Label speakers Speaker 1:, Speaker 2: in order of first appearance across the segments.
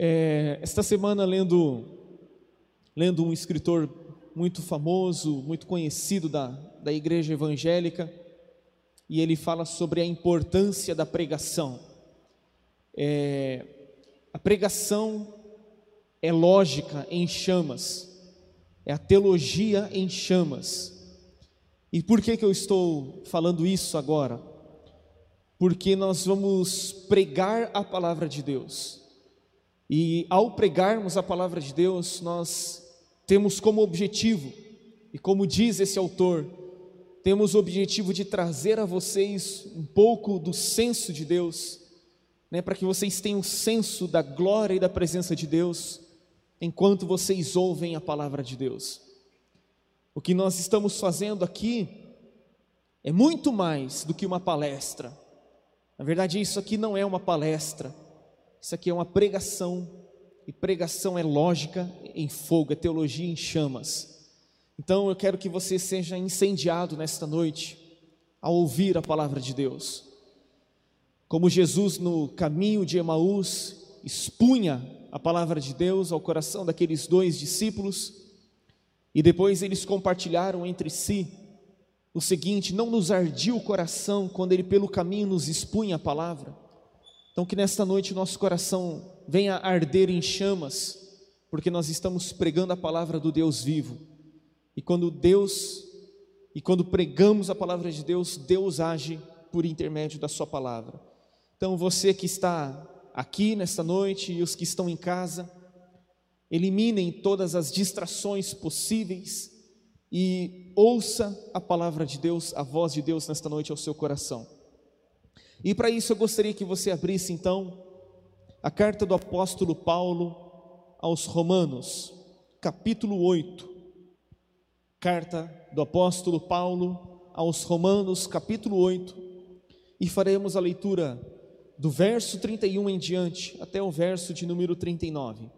Speaker 1: É, esta semana, lendo, lendo um escritor muito famoso, muito conhecido da, da igreja evangélica, e ele fala sobre a importância da pregação. É, a pregação é lógica em chamas, é a teologia em chamas. E por que, que eu estou falando isso agora? Porque nós vamos pregar a palavra de Deus. E ao pregarmos a palavra de Deus, nós temos como objetivo, e como diz esse autor, temos o objetivo de trazer a vocês um pouco do senso de Deus, né, para que vocês tenham senso da glória e da presença de Deus, enquanto vocês ouvem a palavra de Deus. O que nós estamos fazendo aqui é muito mais do que uma palestra. Na verdade, isso aqui não é uma palestra isso aqui é uma pregação, e pregação é lógica em fogo, é teologia em chamas. Então eu quero que você seja incendiado nesta noite ao ouvir a palavra de Deus. Como Jesus no caminho de Emaús expunha a palavra de Deus ao coração daqueles dois discípulos, e depois eles compartilharam entre si o seguinte: não nos ardia o coração quando ele pelo caminho nos expunha a palavra. Então, que nesta noite nosso coração venha arder em chamas, porque nós estamos pregando a palavra do Deus vivo. E quando Deus, e quando pregamos a palavra de Deus, Deus age por intermédio da Sua palavra. Então, você que está aqui nesta noite e os que estão em casa, eliminem todas as distrações possíveis e ouça a palavra de Deus, a voz de Deus nesta noite ao seu coração. E para isso eu gostaria que você abrisse então a carta do apóstolo Paulo aos Romanos, capítulo 8. Carta do apóstolo Paulo aos Romanos, capítulo 8, e faremos a leitura do verso 31 em diante até o verso de número 39.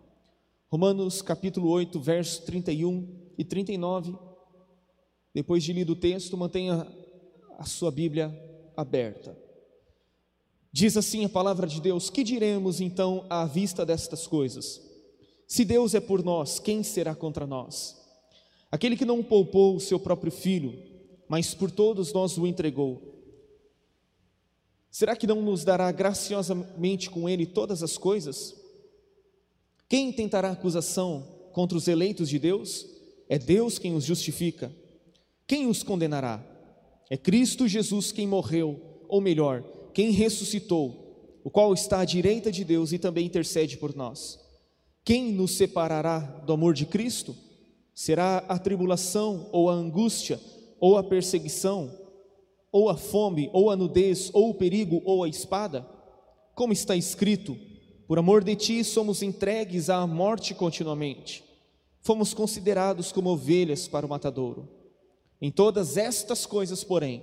Speaker 1: Romanos, capítulo 8, verso 31 e 39. Depois de lido o texto, mantenha a sua Bíblia aberta. Diz assim a palavra de Deus: Que diremos então à vista destas coisas? Se Deus é por nós, quem será contra nós? Aquele que não poupou o seu próprio filho, mas por todos nós o entregou. Será que não nos dará graciosamente com ele todas as coisas? Quem tentará acusação contra os eleitos de Deus? É Deus quem os justifica. Quem os condenará? É Cristo Jesus quem morreu, ou melhor, quem ressuscitou, o qual está à direita de Deus e também intercede por nós. Quem nos separará do amor de Cristo? Será a tribulação, ou a angústia, ou a perseguição, ou a fome, ou a nudez, ou o perigo, ou a espada? Como está escrito: Por amor de ti somos entregues à morte continuamente. Fomos considerados como ovelhas para o matadouro. Em todas estas coisas, porém,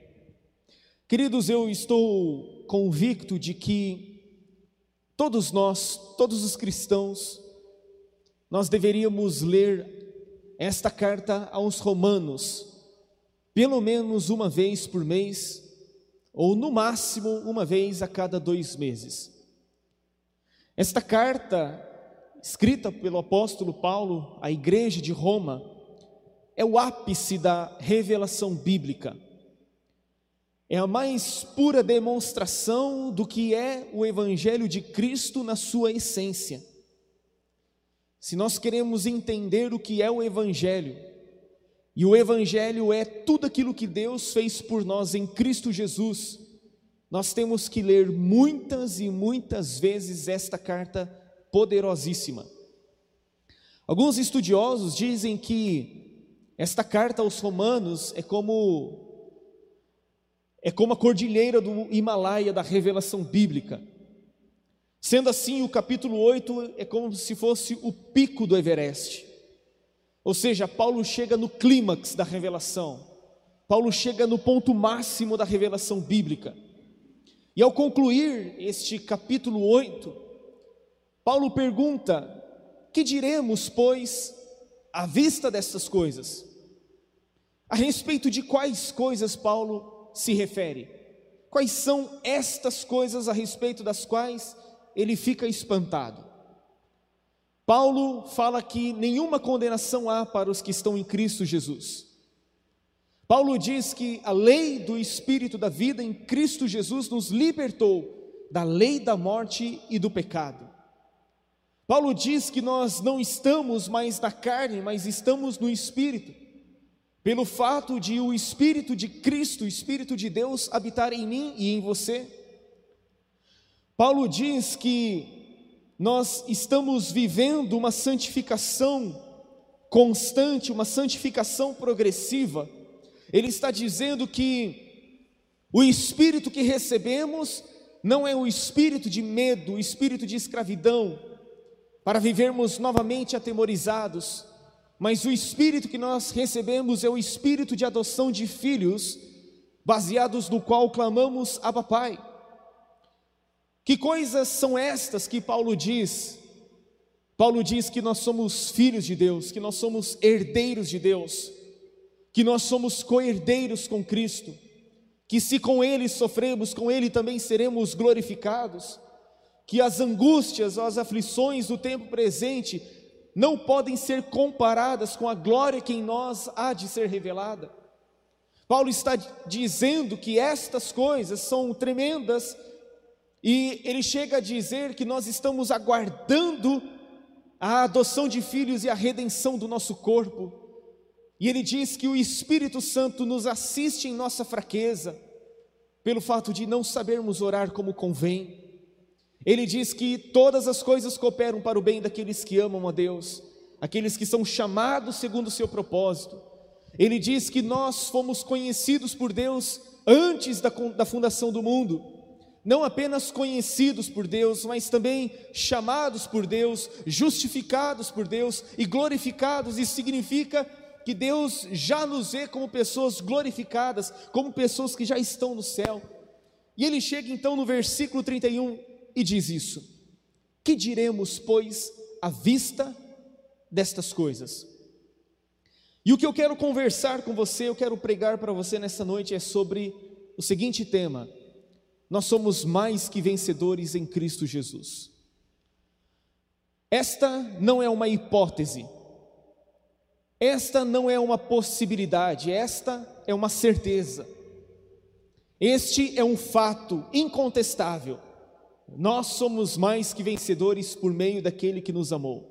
Speaker 1: Queridos, eu estou convicto de que todos nós, todos os cristãos, nós deveríamos ler esta carta aos Romanos, pelo menos uma vez por mês, ou no máximo uma vez a cada dois meses. Esta carta, escrita pelo apóstolo Paulo à igreja de Roma, é o ápice da revelação bíblica é a mais pura demonstração do que é o Evangelho de Cristo na sua essência. Se nós queremos entender o que é o Evangelho, e o Evangelho é tudo aquilo que Deus fez por nós em Cristo Jesus, nós temos que ler muitas e muitas vezes esta carta poderosíssima. Alguns estudiosos dizem que esta carta aos Romanos é como é como a cordilheira do Himalaia da revelação bíblica. Sendo assim, o capítulo 8 é como se fosse o pico do Everest. Ou seja, Paulo chega no clímax da revelação. Paulo chega no ponto máximo da revelação bíblica. E ao concluir este capítulo 8, Paulo pergunta: Que diremos, pois, à vista dessas coisas? A respeito de quais coisas Paulo se refere? Quais são estas coisas a respeito das quais ele fica espantado? Paulo fala que nenhuma condenação há para os que estão em Cristo Jesus. Paulo diz que a lei do Espírito da vida em Cristo Jesus nos libertou da lei da morte e do pecado. Paulo diz que nós não estamos mais na carne, mas estamos no Espírito, pelo fato de o Espírito de Cristo, o Espírito de Deus, habitar em mim e em você. Paulo diz que nós estamos vivendo uma santificação constante, uma santificação progressiva. Ele está dizendo que o espírito que recebemos não é o espírito de medo, o espírito de escravidão, para vivermos novamente atemorizados, mas o espírito que nós recebemos é o espírito de adoção de filhos, baseados no qual clamamos Abba Pai. Que coisas são estas que Paulo diz? Paulo diz que nós somos filhos de Deus, que nós somos herdeiros de Deus, que nós somos co-herdeiros com Cristo, que se com Ele sofremos, com Ele também seremos glorificados, que as angústias as aflições do tempo presente não podem ser comparadas com a glória que em nós há de ser revelada. Paulo está dizendo que estas coisas são tremendas e ele chega a dizer que nós estamos aguardando a adoção de filhos e a redenção do nosso corpo. E ele diz que o Espírito Santo nos assiste em nossa fraqueza, pelo fato de não sabermos orar como convém. Ele diz que todas as coisas cooperam para o bem daqueles que amam a Deus, aqueles que são chamados segundo o seu propósito. Ele diz que nós fomos conhecidos por Deus antes da, da fundação do mundo não apenas conhecidos por Deus, mas também chamados por Deus, justificados por Deus e glorificados. Isso significa que Deus já nos vê como pessoas glorificadas, como pessoas que já estão no céu. E ele chega então no versículo 31 e diz isso: Que diremos, pois, à vista destas coisas? E o que eu quero conversar com você, eu quero pregar para você nessa noite é sobre o seguinte tema: nós somos mais que vencedores em Cristo Jesus. Esta não é uma hipótese, esta não é uma possibilidade, esta é uma certeza. Este é um fato incontestável. Nós somos mais que vencedores por meio daquele que nos amou.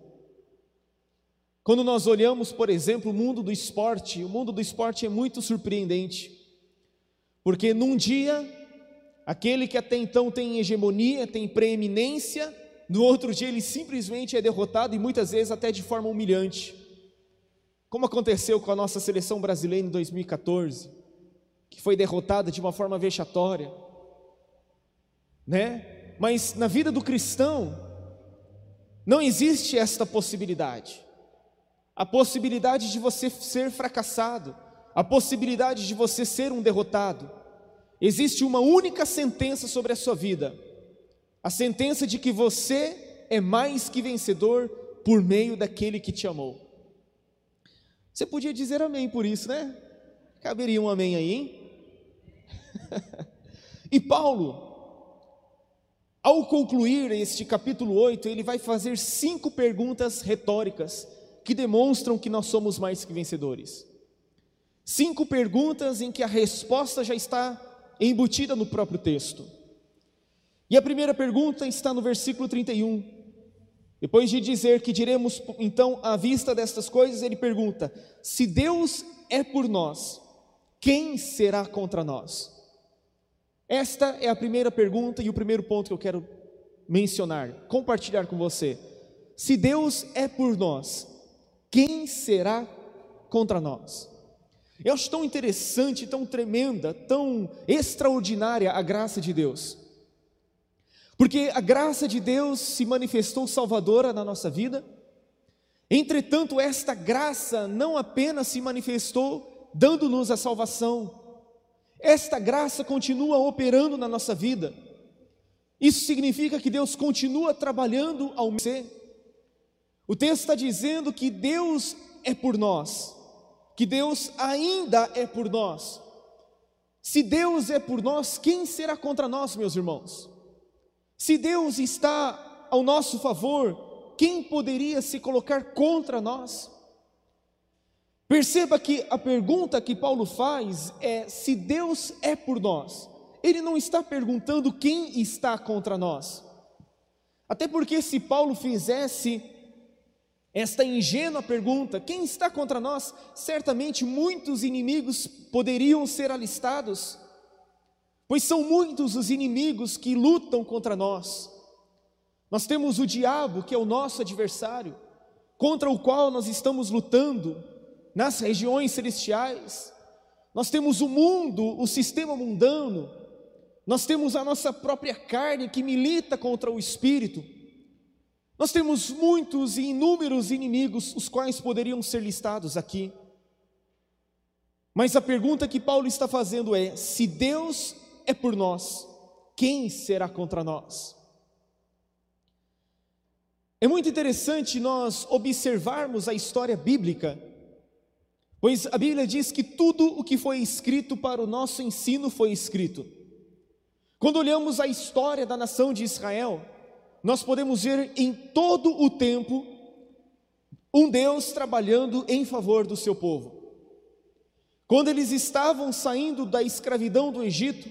Speaker 1: Quando nós olhamos, por exemplo, o mundo do esporte, o mundo do esporte é muito surpreendente, porque num dia Aquele que até então tem hegemonia, tem preeminência, no outro dia ele simplesmente é derrotado e muitas vezes até de forma humilhante. Como aconteceu com a nossa seleção brasileira em 2014, que foi derrotada de uma forma vexatória, né? Mas na vida do cristão não existe esta possibilidade. A possibilidade de você ser fracassado, a possibilidade de você ser um derrotado. Existe uma única sentença sobre a sua vida: a sentença de que você é mais que vencedor por meio daquele que te amou. Você podia dizer amém por isso, né? Caberia um amém aí, hein? e Paulo, ao concluir este capítulo 8, ele vai fazer cinco perguntas retóricas que demonstram que nós somos mais que vencedores. Cinco perguntas em que a resposta já está embutida no próprio texto. E a primeira pergunta está no versículo 31. Depois de dizer que diremos então à vista destas coisas, ele pergunta: Se Deus é por nós, quem será contra nós? Esta é a primeira pergunta e o primeiro ponto que eu quero mencionar, compartilhar com você. Se Deus é por nós, quem será contra nós? Eu acho tão interessante, tão tremenda, tão extraordinária a graça de Deus. Porque a graça de Deus se manifestou salvadora na nossa vida. Entretanto, esta graça não apenas se manifestou dando-nos a salvação, esta graça continua operando na nossa vida. Isso significa que Deus continua trabalhando ao ser. O texto está dizendo que Deus é por nós, que Deus ainda é por nós. Se Deus é por nós, quem será contra nós, meus irmãos? Se Deus está ao nosso favor, quem poderia se colocar contra nós? Perceba que a pergunta que Paulo faz é: se Deus é por nós, ele não está perguntando quem está contra nós. Até porque, se Paulo fizesse esta ingênua pergunta: quem está contra nós? Certamente muitos inimigos poderiam ser alistados, pois são muitos os inimigos que lutam contra nós. Nós temos o diabo, que é o nosso adversário, contra o qual nós estamos lutando nas regiões celestiais. Nós temos o mundo, o sistema mundano. Nós temos a nossa própria carne que milita contra o espírito. Nós temos muitos e inúmeros inimigos, os quais poderiam ser listados aqui. Mas a pergunta que Paulo está fazendo é: se Deus é por nós, quem será contra nós? É muito interessante nós observarmos a história bíblica, pois a Bíblia diz que tudo o que foi escrito para o nosso ensino foi escrito. Quando olhamos a história da nação de Israel, nós podemos ver em todo o tempo um Deus trabalhando em favor do seu povo. Quando eles estavam saindo da escravidão do Egito,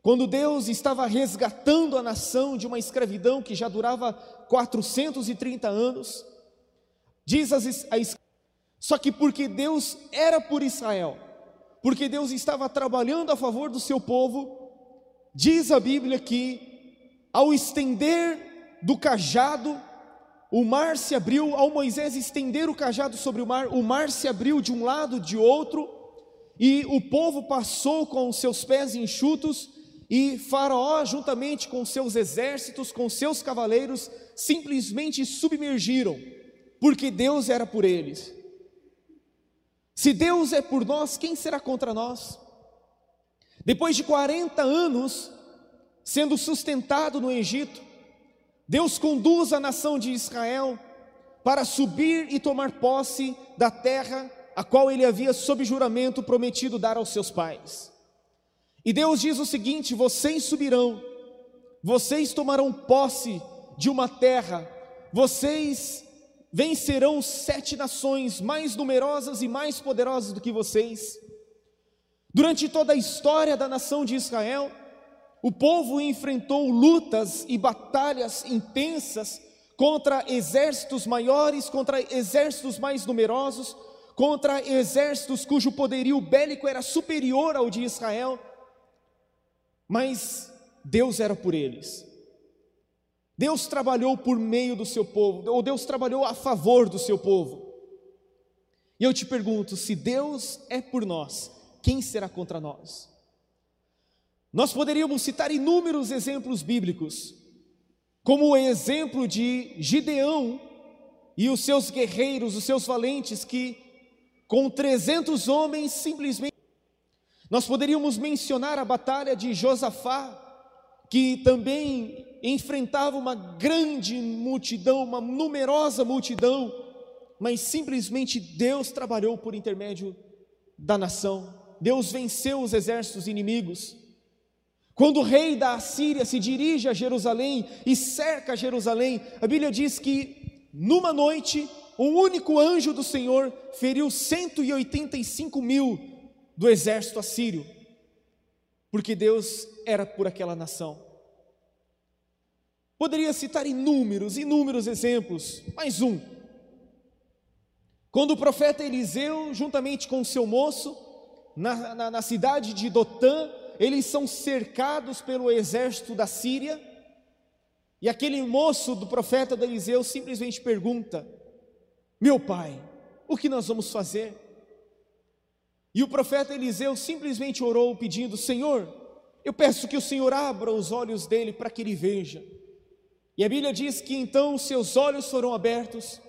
Speaker 1: quando Deus estava resgatando a nação de uma escravidão que já durava 430 anos, diz a, só que porque Deus era por Israel, porque Deus estava trabalhando a favor do seu povo, diz a Bíblia que ao estender do cajado, o mar se abriu, ao Moisés estender o cajado sobre o mar, o mar se abriu de um lado, de outro, e o povo passou com os seus pés enxutos, e Faraó, juntamente com seus exércitos, com seus cavaleiros, simplesmente submergiram, porque Deus era por eles. Se Deus é por nós, quem será contra nós? Depois de 40 anos, sendo sustentado no Egito, Deus conduz a nação de Israel para subir e tomar posse da terra a qual ele havia sob juramento prometido dar aos seus pais. E Deus diz o seguinte: vocês subirão, vocês tomarão posse de uma terra, vocês vencerão sete nações mais numerosas e mais poderosas do que vocês. Durante toda a história da nação de Israel, o povo enfrentou lutas e batalhas intensas contra exércitos maiores, contra exércitos mais numerosos, contra exércitos cujo poderio bélico era superior ao de Israel, mas Deus era por eles. Deus trabalhou por meio do seu povo, ou Deus trabalhou a favor do seu povo. E eu te pergunto: se Deus é por nós, quem será contra nós? Nós poderíamos citar inúmeros exemplos bíblicos, como o exemplo de Gideão e os seus guerreiros, os seus valentes, que com 300 homens simplesmente. Nós poderíamos mencionar a batalha de Josafá, que também enfrentava uma grande multidão, uma numerosa multidão, mas simplesmente Deus trabalhou por intermédio da nação. Deus venceu os exércitos inimigos. Quando o rei da Assíria se dirige a Jerusalém e cerca Jerusalém, a Bíblia diz que numa noite um único anjo do Senhor feriu 185 mil do exército assírio, porque Deus era por aquela nação. Poderia citar inúmeros, inúmeros exemplos, mais um. Quando o profeta Eliseu, juntamente com seu moço, na, na, na cidade de Dotã, eles são cercados pelo exército da Síria, e aquele moço do profeta de Eliseu simplesmente pergunta: Meu pai, o que nós vamos fazer? E o profeta Eliseu simplesmente orou pedindo: Senhor, Eu peço que o Senhor abra os olhos dele para que ele veja. E a Bíblia diz que então seus olhos foram abertos,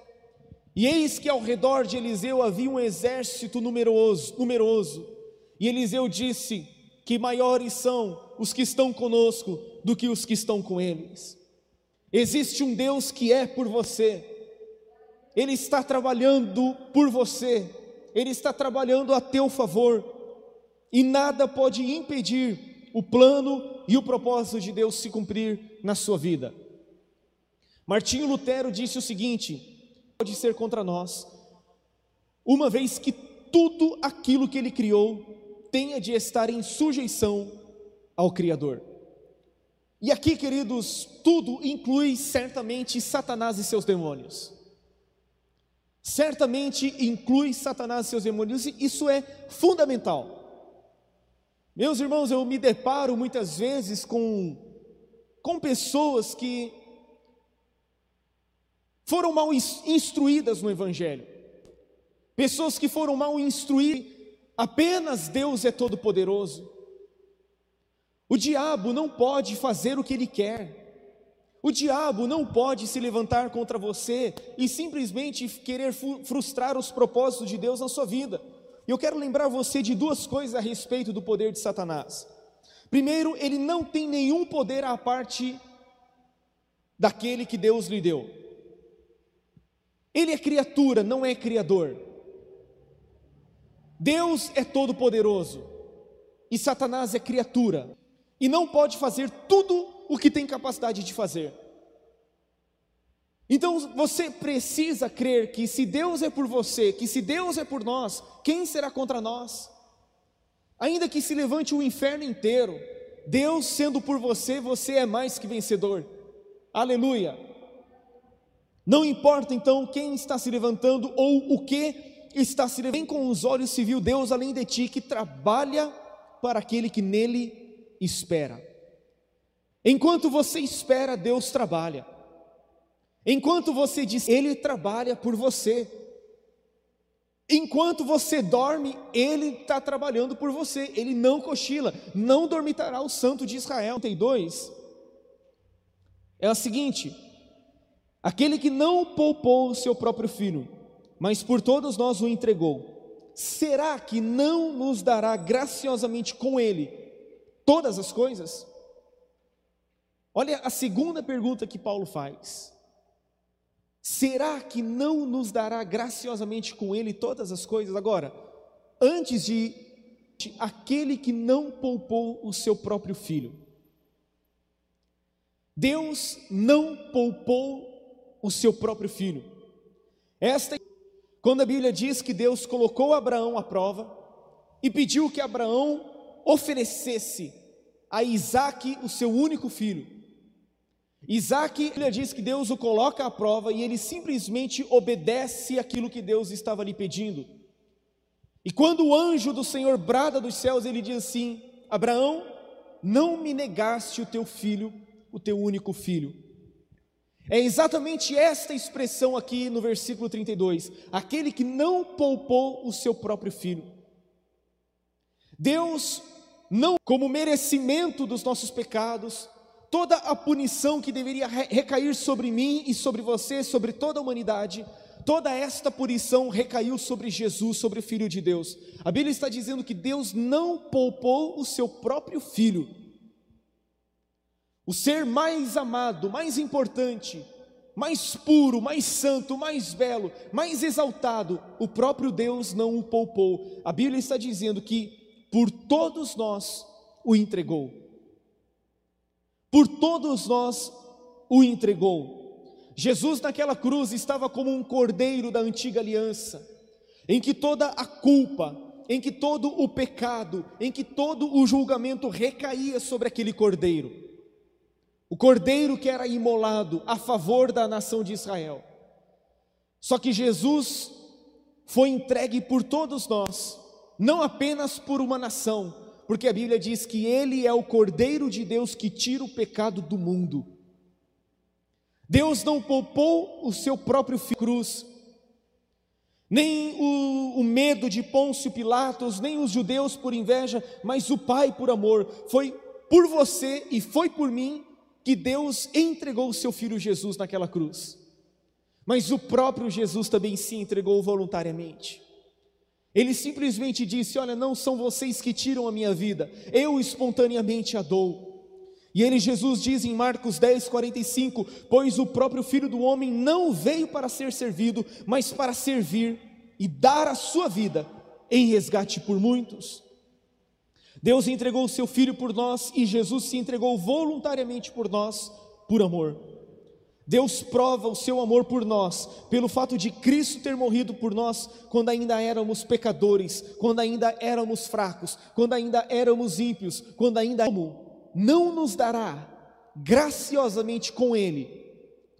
Speaker 1: e eis que ao redor de Eliseu havia um exército numeroso, numeroso. E Eliseu disse que maiores são os que estão conosco do que os que estão com eles. Existe um Deus que é por você. Ele está trabalhando por você. Ele está trabalhando a teu favor. E nada pode impedir o plano e o propósito de Deus se cumprir na sua vida. Martinho Lutero disse o seguinte: pode ser contra nós, uma vez que tudo aquilo que ele criou tenha de estar em sujeição ao Criador. E aqui, queridos, tudo inclui certamente Satanás e seus demônios. Certamente inclui Satanás e seus demônios, e isso é fundamental. Meus irmãos, eu me deparo muitas vezes com, com pessoas que foram mal instruídas no Evangelho, pessoas que foram mal instruídas, apenas Deus é todo-poderoso. O diabo não pode fazer o que ele quer, o diabo não pode se levantar contra você e simplesmente querer frustrar os propósitos de Deus na sua vida. E eu quero lembrar você de duas coisas a respeito do poder de Satanás. Primeiro, ele não tem nenhum poder à parte daquele que Deus lhe deu. Ele é criatura, não é criador. Deus é todo-poderoso e Satanás é criatura e não pode fazer tudo o que tem capacidade de fazer. Então você precisa crer que se Deus é por você, que se Deus é por nós, quem será contra nós? Ainda que se levante o inferno inteiro, Deus sendo por você, você é mais que vencedor. Aleluia. Não importa então quem está se levantando ou o que está se levantando, com os olhos se viu Deus além de ti que trabalha para aquele que nele espera. Enquanto você espera, Deus trabalha. Enquanto você diz, Ele trabalha por você. Enquanto você dorme, Ele está trabalhando por você. Ele não cochila, não dormitará o Santo de Israel. 32 é a seguinte: Aquele que não poupou o seu próprio filho, mas por todos nós o entregou, será que não nos dará graciosamente com ele todas as coisas? Olha a segunda pergunta que Paulo faz. Será que não nos dará graciosamente com ele todas as coisas? Agora, antes de aquele que não poupou o seu próprio filho. Deus não poupou o seu próprio filho. Esta quando a Bíblia diz que Deus colocou Abraão à prova e pediu que Abraão oferecesse a Isaac o seu único filho. Isaac, a Bíblia diz que Deus o coloca à prova e ele simplesmente obedece aquilo que Deus estava lhe pedindo. E quando o anjo do Senhor brada dos céus, ele diz assim: Abraão, não me negaste o teu filho, o teu único filho. É exatamente esta expressão aqui no versículo 32: aquele que não poupou o seu próprio filho. Deus não, como merecimento dos nossos pecados, toda a punição que deveria recair sobre mim e sobre você, sobre toda a humanidade, toda esta punição recaiu sobre Jesus, sobre o Filho de Deus. A Bíblia está dizendo que Deus não poupou o seu próprio filho o ser mais amado, mais importante, mais puro, mais santo, mais belo, mais exaltado, o próprio Deus não o poupou. A Bíblia está dizendo que por todos nós o entregou. Por todos nós o entregou. Jesus naquela cruz estava como um cordeiro da antiga aliança, em que toda a culpa, em que todo o pecado, em que todo o julgamento recaía sobre aquele cordeiro o cordeiro que era imolado a favor da nação de Israel. Só que Jesus foi entregue por todos nós, não apenas por uma nação, porque a Bíblia diz que ele é o cordeiro de Deus que tira o pecado do mundo. Deus não poupou o seu próprio filho cruz, nem o, o, medo de Pôncio Pilatos, nem os judeus por inveja, mas o Pai por amor, foi por você e foi por mim que Deus entregou o seu filho Jesus naquela cruz. Mas o próprio Jesus também se entregou voluntariamente. Ele simplesmente disse: Olha, não são vocês que tiram a minha vida, eu espontaneamente a dou. E ele, Jesus, diz em Marcos 10, 45: Pois o próprio Filho do Homem não veio para ser servido, mas para servir e dar a sua vida em resgate por muitos. Deus entregou o seu Filho por nós e Jesus se entregou voluntariamente por nós, por amor. Deus prova o seu amor por nós, pelo fato de Cristo ter morrido por nós quando ainda éramos pecadores, quando ainda éramos fracos, quando ainda éramos ímpios, quando ainda não nos dará graciosamente com Ele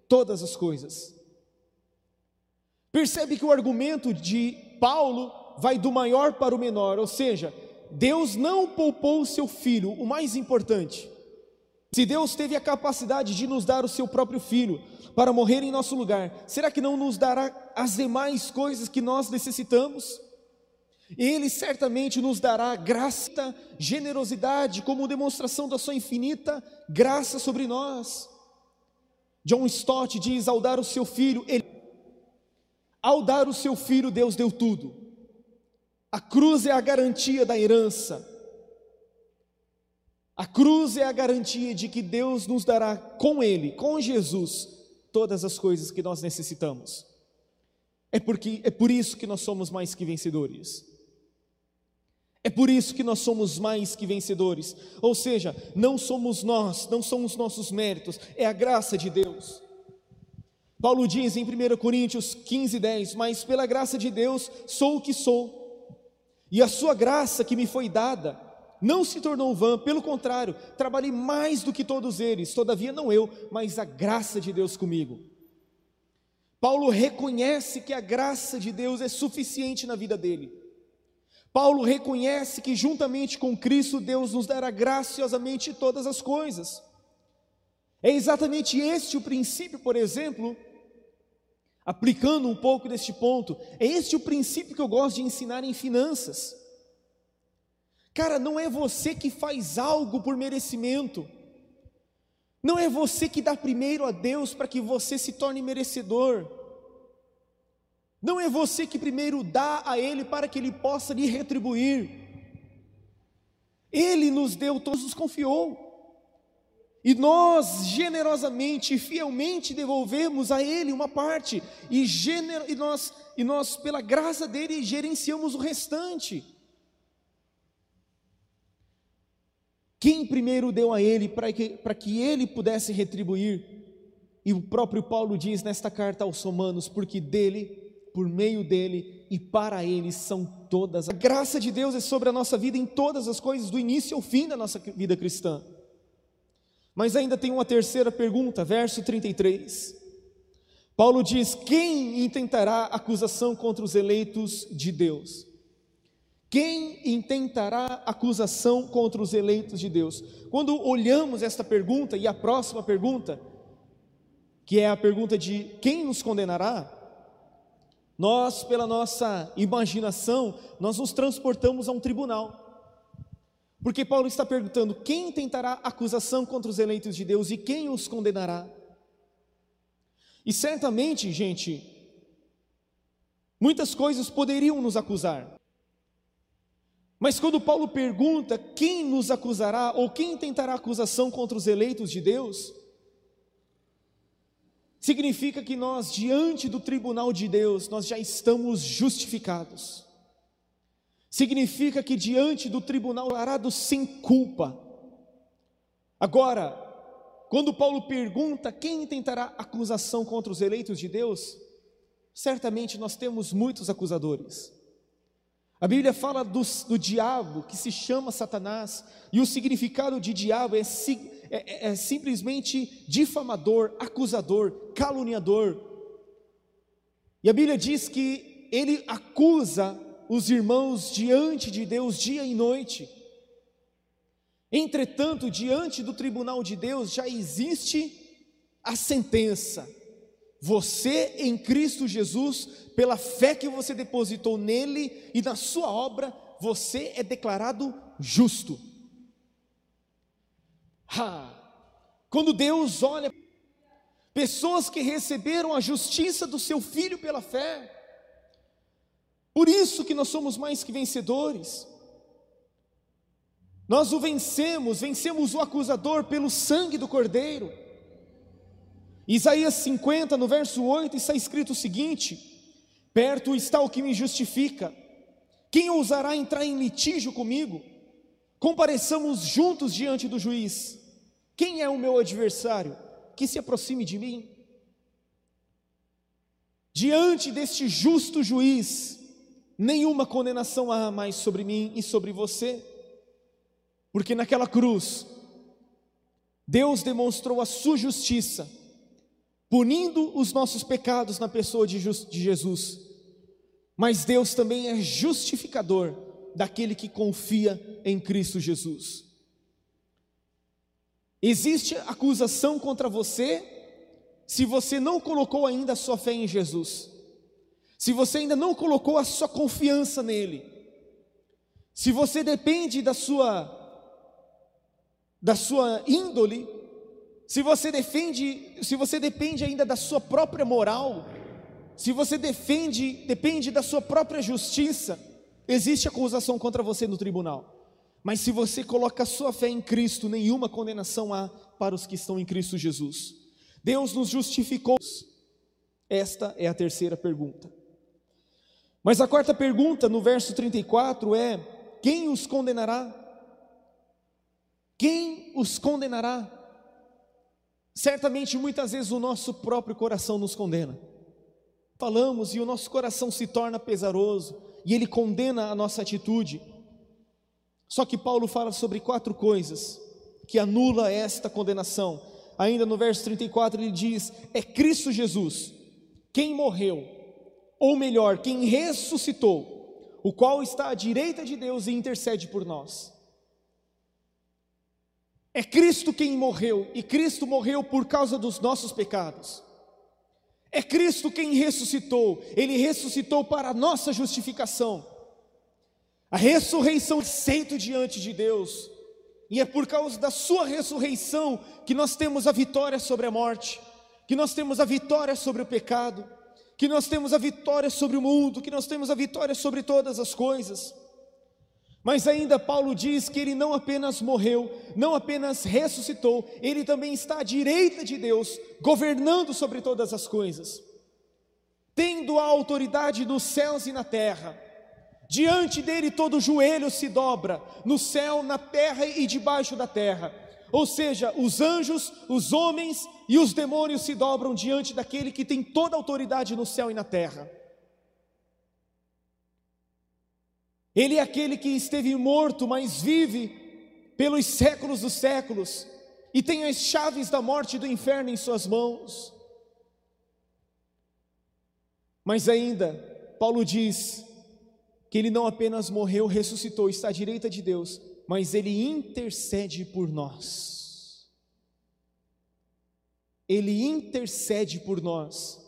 Speaker 1: todas as coisas. Percebe que o argumento de Paulo vai do maior para o menor, ou seja, Deus não poupou o seu filho, o mais importante. Se Deus teve a capacidade de nos dar o seu próprio filho para morrer em nosso lugar, será que não nos dará as demais coisas que nós necessitamos? Ele certamente nos dará graça, generosidade, como demonstração da sua infinita graça sobre nós. John Stott diz: ao dar o seu filho, ele, ao dar o seu filho, Deus deu tudo. A cruz é a garantia da herança. A cruz é a garantia de que Deus nos dará com Ele, com Jesus, todas as coisas que nós necessitamos. É, porque, é por isso que nós somos mais que vencedores. É por isso que nós somos mais que vencedores. Ou seja, não somos nós, não são os nossos méritos, é a graça de Deus. Paulo diz em 1 Coríntios 15, 10: Mas pela graça de Deus sou o que sou, e a sua graça que me foi dada não se tornou vã, pelo contrário, trabalhei mais do que todos eles, todavia não eu, mas a graça de Deus comigo. Paulo reconhece que a graça de Deus é suficiente na vida dele. Paulo reconhece que juntamente com Cristo Deus nos dará graciosamente todas as coisas. É exatamente este o princípio, por exemplo, aplicando um pouco deste ponto, é este o princípio que eu gosto de ensinar em finanças. Cara, não é você que faz algo por merecimento. Não é você que dá primeiro a Deus para que você se torne merecedor. Não é você que primeiro dá a Ele para que Ele possa lhe retribuir. Ele nos deu, todos nos confiou. E nós generosamente e fielmente devolvemos a Ele uma parte, e, gener, e, nós, e nós, pela graça dele, gerenciamos o restante. Quem primeiro deu a ele para que, para que ele pudesse retribuir? E o próprio Paulo diz nesta carta aos Romanos: porque dele, por meio dele e para ele são todas. A graça de Deus é sobre a nossa vida em todas as coisas, do início ao fim da nossa vida cristã. Mas ainda tem uma terceira pergunta, verso 33. Paulo diz: Quem intentará acusação contra os eleitos de Deus? Quem intentará acusação contra os eleitos de Deus? Quando olhamos esta pergunta e a próxima pergunta, que é a pergunta de quem nos condenará, nós, pela nossa imaginação, nós nos transportamos a um tribunal. Porque Paulo está perguntando: quem tentará acusação contra os eleitos de Deus e quem os condenará? E certamente, gente, muitas coisas poderiam nos acusar. Mas quando Paulo pergunta quem nos acusará ou quem tentará acusação contra os eleitos de Deus, significa que nós, diante do tribunal de Deus, nós já estamos justificados. Significa que diante do tribunal arado sem culpa. Agora, quando Paulo pergunta quem tentará acusação contra os eleitos de Deus, certamente nós temos muitos acusadores. A Bíblia fala do, do, diabo que se chama Satanás, e o significado de diabo é, é, é, é simplesmente difamador, acusador, caluniador. E a Bíblia diz que ele acusa os irmãos diante de Deus dia e noite. Entretanto, diante do tribunal de Deus já existe a sentença. Você em Cristo Jesus, pela fé que você depositou nele e na sua obra, você é declarado justo. Ah, quando Deus olha pessoas que receberam a justiça do seu filho pela fé. Por isso que nós somos mais que vencedores. Nós o vencemos, vencemos o acusador pelo sangue do Cordeiro. Isaías 50, no verso 8, está escrito o seguinte: Perto está o que me justifica, quem ousará entrar em litígio comigo? Compareçamos juntos diante do juiz. Quem é o meu adversário? Que se aproxime de mim. Diante deste justo juiz, nenhuma condenação há mais sobre mim e sobre você, porque naquela cruz, Deus demonstrou a sua justiça, punindo os nossos pecados na pessoa de, de Jesus, mas Deus também é justificador daquele que confia em Cristo Jesus. Existe acusação contra você se você não colocou ainda a sua fé em Jesus, se você ainda não colocou a sua confiança nele, se você depende da sua da sua índole, se você defende, se você depende ainda da sua própria moral, se você defende, depende da sua própria justiça, existe acusação contra você no tribunal. Mas se você coloca a sua fé em Cristo, nenhuma condenação há para os que estão em Cristo Jesus. Deus nos justificou. Esta é a terceira pergunta. Mas a quarta pergunta, no verso 34, é: quem os condenará? Quem os condenará? Certamente, muitas vezes, o nosso próprio coração nos condena. Falamos e o nosso coração se torna pesaroso e ele condena a nossa atitude. Só que Paulo fala sobre quatro coisas que anula esta condenação. Ainda no verso 34 ele diz: É Cristo Jesus quem morreu, ou melhor, quem ressuscitou, o qual está à direita de Deus e intercede por nós. É Cristo quem morreu, e Cristo morreu por causa dos nossos pecados. É Cristo quem ressuscitou, ele ressuscitou para a nossa justificação. A ressurreição aceito diante de Deus, e é por causa da Sua ressurreição que nós temos a vitória sobre a morte, que nós temos a vitória sobre o pecado, que nós temos a vitória sobre o mundo, que nós temos a vitória sobre todas as coisas. Mas ainda Paulo diz que ele não apenas morreu, não apenas ressuscitou, ele também está à direita de Deus, governando sobre todas as coisas, tendo a autoridade nos céus e na terra. Diante dele todo joelho se dobra, no céu, na terra e debaixo da terra. Ou seja, os anjos, os homens e os demônios se dobram diante daquele que tem toda a autoridade no céu e na terra. Ele é aquele que esteve morto, mas vive pelos séculos dos séculos e tem as chaves da morte e do inferno em suas mãos. Mas ainda, Paulo diz: que ele não apenas morreu, ressuscitou, está à direita de Deus, mas ele intercede por nós. Ele intercede por nós.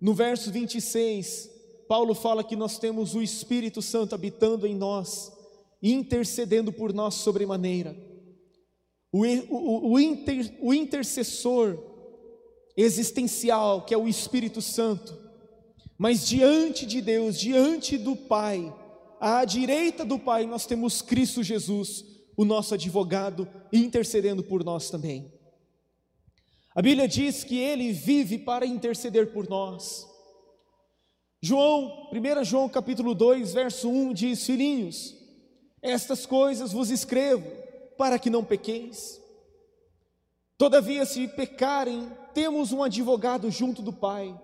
Speaker 1: No verso 26, Paulo fala que nós temos o Espírito Santo habitando em nós, intercedendo por nós sobremaneira. O, o, o, inter, o intercessor existencial, que é o Espírito Santo, mas diante de Deus, diante do Pai, à direita do Pai, nós temos Cristo Jesus, o nosso advogado, intercedendo por nós também. A Bíblia diz que ele vive para interceder por nós. João, 1 João capítulo 2, verso 1 diz: Filhinhos, estas coisas vos escrevo para que não pequeis. Todavia, se pecarem, temos um advogado junto do Pai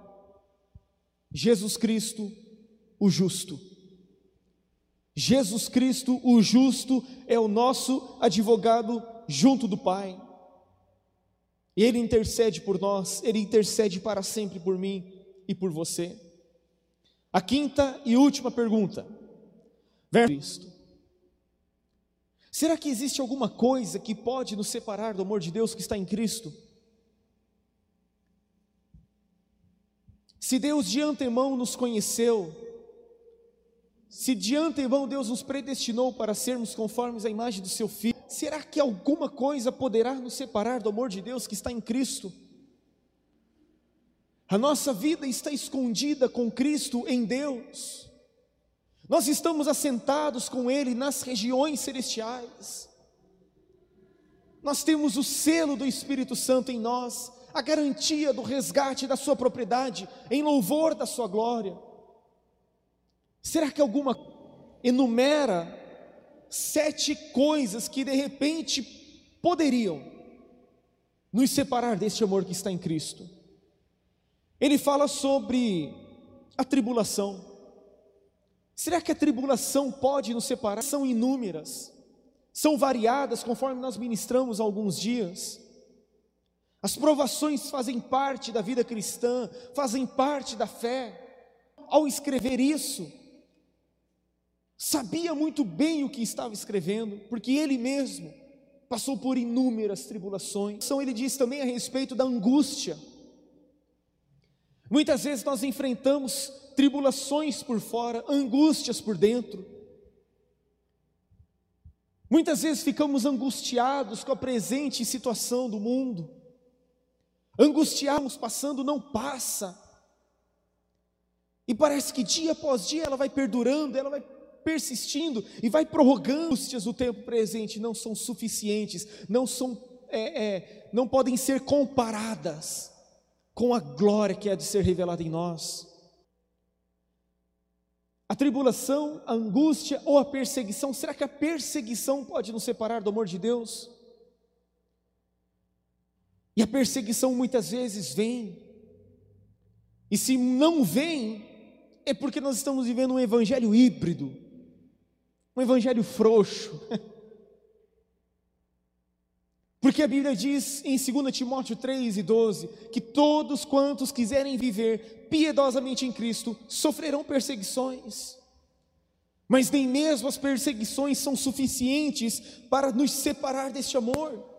Speaker 1: Jesus Cristo, o justo. Jesus Cristo, o justo, é o nosso advogado junto do Pai. Ele intercede por nós, ele intercede para sempre por mim e por você. A quinta e última pergunta. Cristo. Será que existe alguma coisa que pode nos separar do amor de Deus que está em Cristo? Se Deus de antemão nos conheceu, se de antemão Deus nos predestinou para sermos conformes à imagem do seu filho, será que alguma coisa poderá nos separar do amor de Deus que está em Cristo? A nossa vida está escondida com Cristo em Deus. Nós estamos assentados com Ele nas regiões celestiais. Nós temos o selo do Espírito Santo em nós, a garantia do resgate da Sua propriedade, em louvor da Sua glória. Será que alguma enumera sete coisas que de repente poderiam nos separar deste amor que está em Cristo? Ele fala sobre a tribulação. Será que a tribulação pode nos separar? São inúmeras, são variadas conforme nós ministramos alguns dias. As provações fazem parte da vida cristã, fazem parte da fé. Ao escrever isso, sabia muito bem o que estava escrevendo, porque ele mesmo passou por inúmeras tribulações. Então, ele diz também a respeito da angústia. Muitas vezes nós enfrentamos tribulações por fora, angústias por dentro. Muitas vezes ficamos angustiados com a presente situação do mundo. Angustiamos passando, não passa. E parece que dia após dia ela vai perdurando, ela vai persistindo e vai prorrogando. Angústias do tempo presente não são suficientes, não são, é, é, não podem ser comparadas com a glória que é de ser revelada em nós. A tribulação, a angústia ou a perseguição, será que a perseguição pode nos separar do amor de Deus? E a perseguição muitas vezes vem, e se não vem, é porque nós estamos vivendo um evangelho híbrido, um evangelho frouxo. Porque a Bíblia diz em 2 Timóteo 3 e 12 que todos quantos quiserem viver piedosamente em Cristo sofrerão perseguições. Mas nem mesmo as perseguições são suficientes para nos separar deste amor.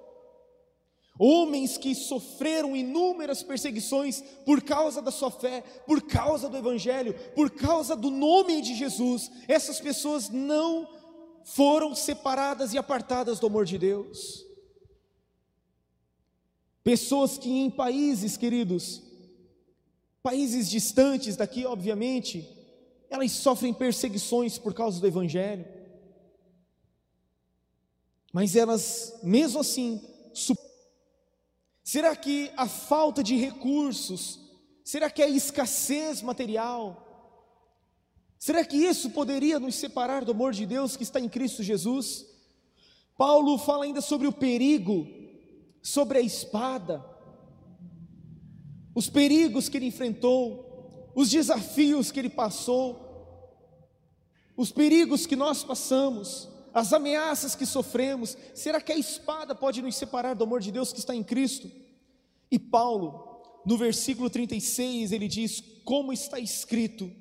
Speaker 1: Homens que sofreram inúmeras perseguições por causa da sua fé, por causa do Evangelho, por causa do nome de Jesus, essas pessoas não foram separadas e apartadas do amor de Deus. Pessoas que em países, queridos, países distantes daqui, obviamente, elas sofrem perseguições por causa do Evangelho. Mas elas, mesmo assim, será que a falta de recursos, será que a escassez material, será que isso poderia nos separar do amor de Deus que está em Cristo Jesus? Paulo fala ainda sobre o perigo sobre a espada, os perigos que ele enfrentou, os desafios que ele passou, os perigos que nós passamos, as ameaças que sofremos, será que a espada pode nos separar do amor de Deus que está em Cristo? E Paulo, no versículo 36, ele diz: Como está escrito,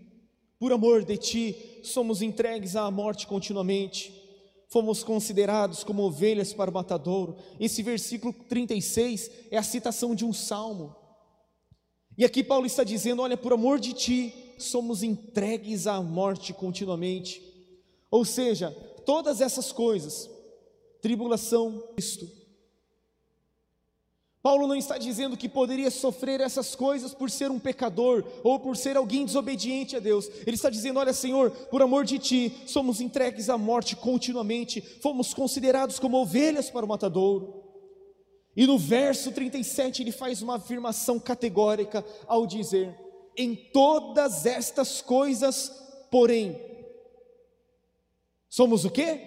Speaker 1: por amor de ti, somos entregues à morte continuamente fomos considerados como ovelhas para o matadouro. Esse versículo 36 é a citação de um salmo. E aqui Paulo está dizendo: Olha, por amor de ti, somos entregues à morte continuamente. Ou seja, todas essas coisas, tribulação, Cristo, Paulo não está dizendo que poderia sofrer essas coisas por ser um pecador ou por ser alguém desobediente a Deus. Ele está dizendo: Olha, Senhor, por amor de ti, somos entregues à morte continuamente, fomos considerados como ovelhas para o matadouro. E no verso 37 ele faz uma afirmação categórica ao dizer: Em todas estas coisas, porém, somos o quê?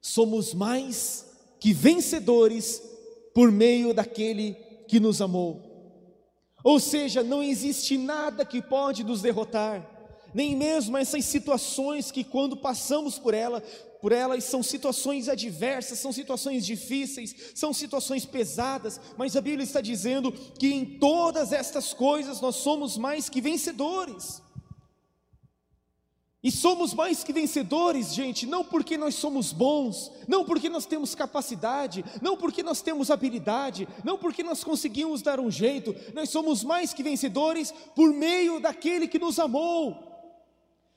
Speaker 1: Somos mais que vencedores por meio daquele que nos amou. Ou seja, não existe nada que pode nos derrotar, nem mesmo essas situações que quando passamos por ela, por elas são situações adversas, são situações difíceis, são situações pesadas, mas a Bíblia está dizendo que em todas estas coisas nós somos mais que vencedores. E somos mais que vencedores, gente, não porque nós somos bons, não porque nós temos capacidade, não porque nós temos habilidade, não porque nós conseguimos dar um jeito, nós somos mais que vencedores por meio daquele que nos amou.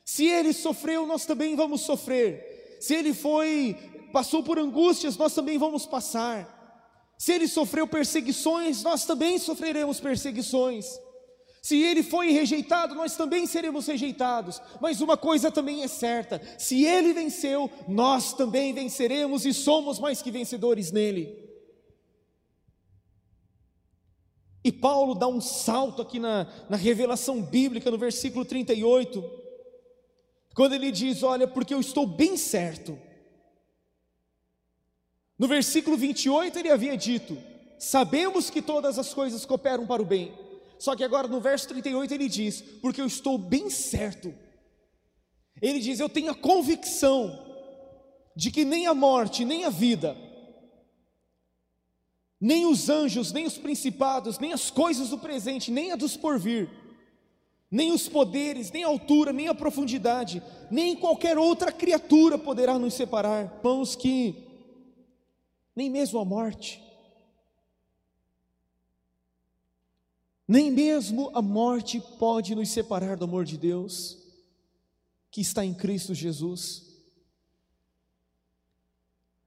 Speaker 1: Se ele sofreu, nós também vamos sofrer. Se ele foi passou por angústias, nós também vamos passar. Se ele sofreu perseguições, nós também sofreremos perseguições. Se ele foi rejeitado, nós também seremos rejeitados. Mas uma coisa também é certa: se ele venceu, nós também venceremos e somos mais que vencedores nele. E Paulo dá um salto aqui na, na revelação bíblica, no versículo 38, quando ele diz: Olha, porque eu estou bem certo. No versículo 28 ele havia dito: Sabemos que todas as coisas cooperam para o bem. Só que agora no verso 38 ele diz: Porque eu estou bem certo. Ele diz: Eu tenho a convicção de que nem a morte, nem a vida, nem os anjos, nem os principados, nem as coisas do presente, nem a dos porvir, nem os poderes, nem a altura, nem a profundidade, nem qualquer outra criatura poderá nos separar. Irmãos, que nem mesmo a morte, nem mesmo a morte pode nos separar do amor de Deus, que está em Cristo Jesus.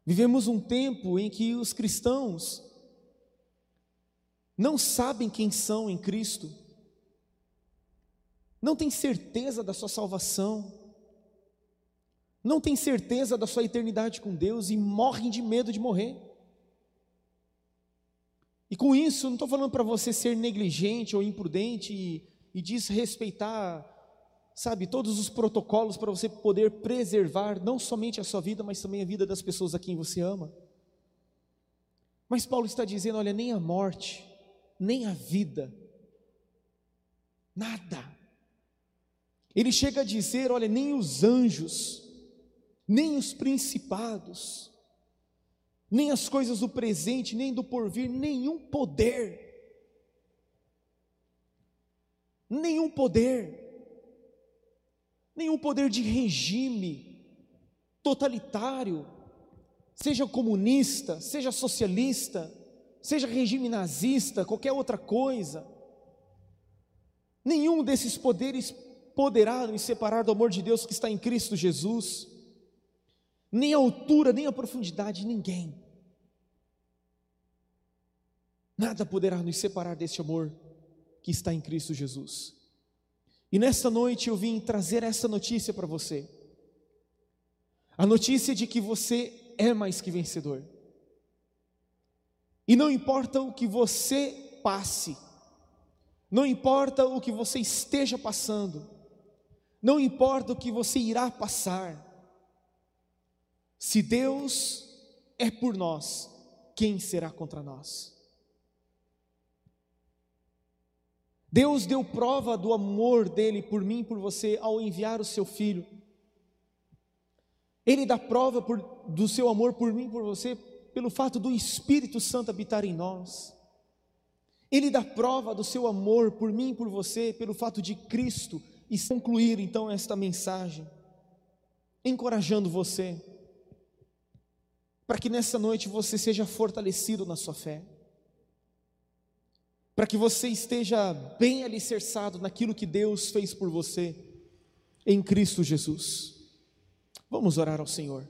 Speaker 1: Vivemos um tempo em que os cristãos não sabem quem são em Cristo, não têm certeza da sua salvação, não têm certeza da sua eternidade com Deus e morrem de medo de morrer. E com isso, não estou falando para você ser negligente ou imprudente e, e desrespeitar, sabe, todos os protocolos para você poder preservar não somente a sua vida, mas também a vida das pessoas a quem você ama. Mas Paulo está dizendo: olha, nem a morte, nem a vida, nada. Ele chega a dizer: olha, nem os anjos, nem os principados, nem as coisas do presente, nem do porvir, nenhum poder, nenhum poder, nenhum poder de regime totalitário, seja comunista, seja socialista, seja regime nazista, qualquer outra coisa, nenhum desses poderes poderá nos separar do amor de Deus que está em Cristo Jesus, nem a altura, nem a profundidade, ninguém. Nada poderá nos separar desse amor que está em Cristo Jesus. E nesta noite eu vim trazer essa notícia para você. A notícia de que você é mais que vencedor. E não importa o que você passe, não importa o que você esteja passando, não importa o que você irá passar, se Deus é por nós, quem será contra nós? Deus deu prova do amor dele por mim por você ao enviar o seu filho. Ele dá prova por, do seu amor por mim por você pelo fato do Espírito Santo habitar em nós. Ele dá prova do seu amor por mim por você, pelo fato de Cristo, e concluir então esta mensagem, encorajando você, para que nessa noite você seja fortalecido na sua fé, para que você esteja bem alicerçado naquilo que Deus fez por você em Cristo Jesus. Vamos orar ao Senhor.